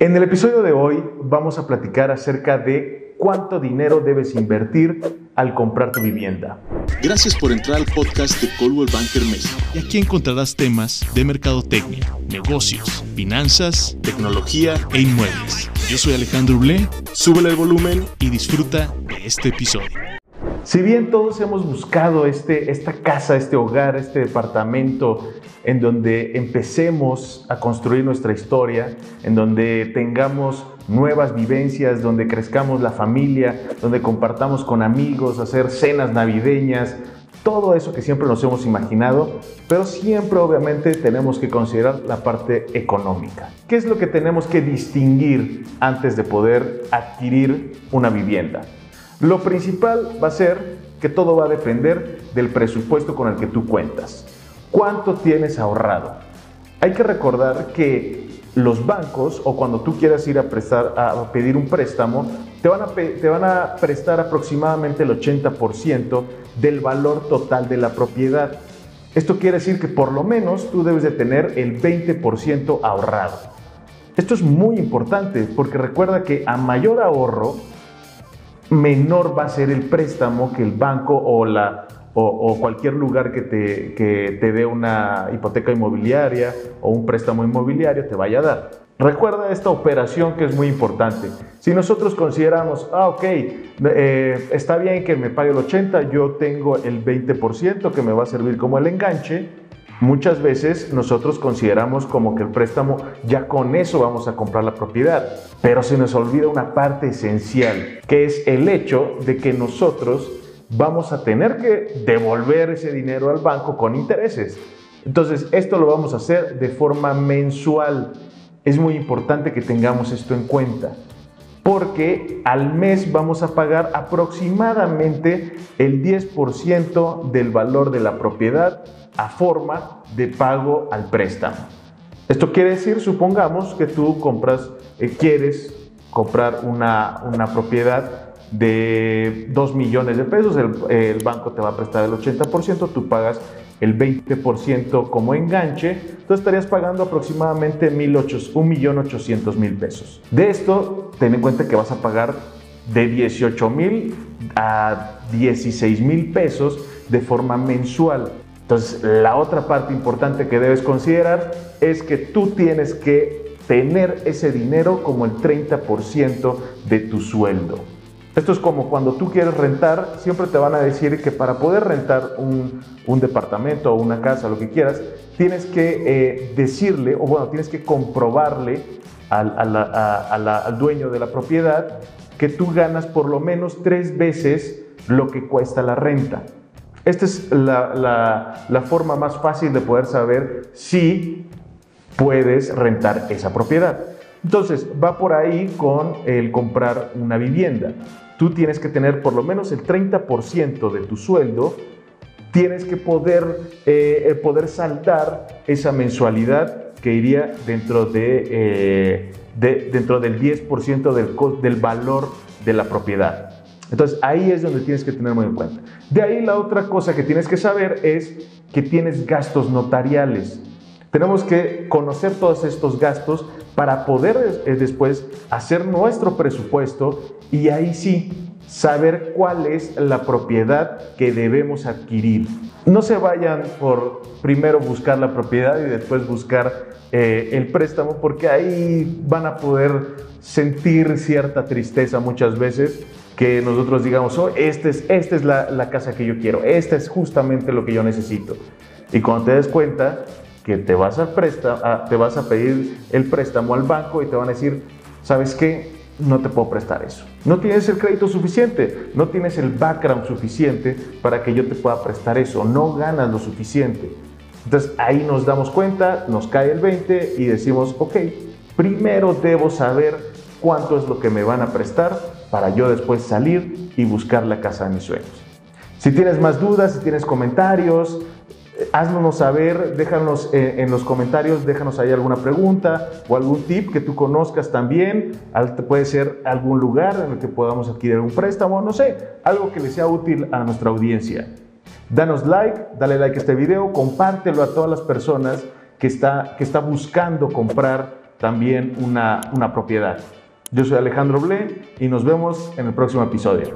En el episodio de hoy vamos a platicar acerca de cuánto dinero debes invertir al comprar tu vivienda. Gracias por entrar al podcast de Coldwell Banker México. Y aquí encontrarás temas de mercadotecnia, negocios, finanzas, tecnología e inmuebles. Yo soy Alejandro Blé, súbele el volumen y disfruta de este episodio. Si bien todos hemos buscado este, esta casa, este hogar, este departamento en donde empecemos a construir nuestra historia, en donde tengamos nuevas vivencias, donde crezcamos la familia, donde compartamos con amigos, hacer cenas navideñas, todo eso que siempre nos hemos imaginado, pero siempre obviamente tenemos que considerar la parte económica. ¿Qué es lo que tenemos que distinguir antes de poder adquirir una vivienda? Lo principal va a ser que todo va a depender del presupuesto con el que tú cuentas. ¿Cuánto tienes ahorrado? Hay que recordar que los bancos o cuando tú quieras ir a, prestar, a pedir un préstamo, te van, a, te van a prestar aproximadamente el 80% del valor total de la propiedad. Esto quiere decir que por lo menos tú debes de tener el 20% ahorrado. Esto es muy importante porque recuerda que a mayor ahorro, menor va a ser el préstamo que el banco o, la, o, cualquier lugar que te, que te dé una hipoteca inmobiliaria o un préstamo inmobiliario te vaya a dar. Recuerda esta operación que es muy importante. Si nosotros consideramos, ah, ok, eh, está bien que me pague el 80, yo tengo el 20% que me va a servir como el enganche, Muchas veces nosotros consideramos como que el préstamo ya con eso vamos a comprar la propiedad, pero se nos olvida una parte esencial, que es el hecho de que nosotros vamos a tener que devolver ese dinero al banco con intereses. Entonces, esto lo vamos a hacer de forma mensual. Es muy importante que tengamos esto en cuenta porque al mes vamos a pagar aproximadamente el 10% del valor de la propiedad a forma de pago al préstamo. Esto quiere decir, supongamos que tú compras, eh, quieres comprar una, una, propiedad de 2 millones de pesos, el, el banco te va a prestar el 80%, tú pagas el 20% como enganche, entonces estarías pagando aproximadamente 1.800.000 pesos. De esto, ten en cuenta que vas a pagar de 18.000 a 16.000 pesos de forma mensual. Entonces, la otra parte importante que debes considerar es que tú tienes que tener ese dinero como el 30% de tu sueldo. Esto es como cuando tú quieres rentar, siempre te van a decir que para poder rentar un, departamento o una casa, lo que quieras, tienes que eh, decirle, o bueno, tienes que comprobarle al, dueño de la propiedad que tú ganas por lo menos tres veces lo que cuesta la renta. Esta es la, la forma más fácil de poder saber si puedes rentar esa propiedad. Entonces, va por ahí con el comprar una vivienda tú tienes que tener por lo menos el 30% de tu sueldo, tienes que poder, eh, poder saldar esa mensualidad que iría dentro, de, eh, dentro del 10% del, del valor de la propiedad. Entonces ahí es donde tienes que tener muy en cuenta. De ahí la otra cosa que tienes que saber es que tienes gastos notariales. Tenemos que conocer todos estos gastos para poder eh, después hacer nuestro presupuesto y ahí sí saber cuál es la propiedad que debemos adquirir. No se vayan por primero buscar la propiedad y después buscar eh, el préstamo porque ahí van a poder sentir cierta tristeza muchas veces que nosotros digamos, oh, esta es, esta es la, la casa que yo quiero, esta es justamente lo que yo necesito. Y cuando te des cuenta, que te vas a, prestar, te vas a pedir el préstamo al banco y te van a decir, ¿sabes qué? No te puedo prestar eso. No tienes el crédito suficiente, no tienes el background suficiente para que yo te pueda prestar eso, no ganas lo suficiente. Entonces ahí nos damos cuenta, nos cae el 20 y decimos, ok, primero debo saber cuánto es lo que me van a prestar para yo después salir y buscar la casa de mis sueños. Si tienes más dudas, si tienes comentarios, haznos saber, déjanos eh, en los comentarios, déjanos ahí alguna pregunta o algún tip que tú conozcas también. Puede ser algún lugar en el que podamos adquirir un préstamo, no sé, algo que le sea útil a nuestra audiencia. Danos like, dale like a este video, compártelo a todas las personas que está, que está buscando comprar también una, una propiedad. Yo soy Alejandro Ble y nos vemos en el próximo episodio.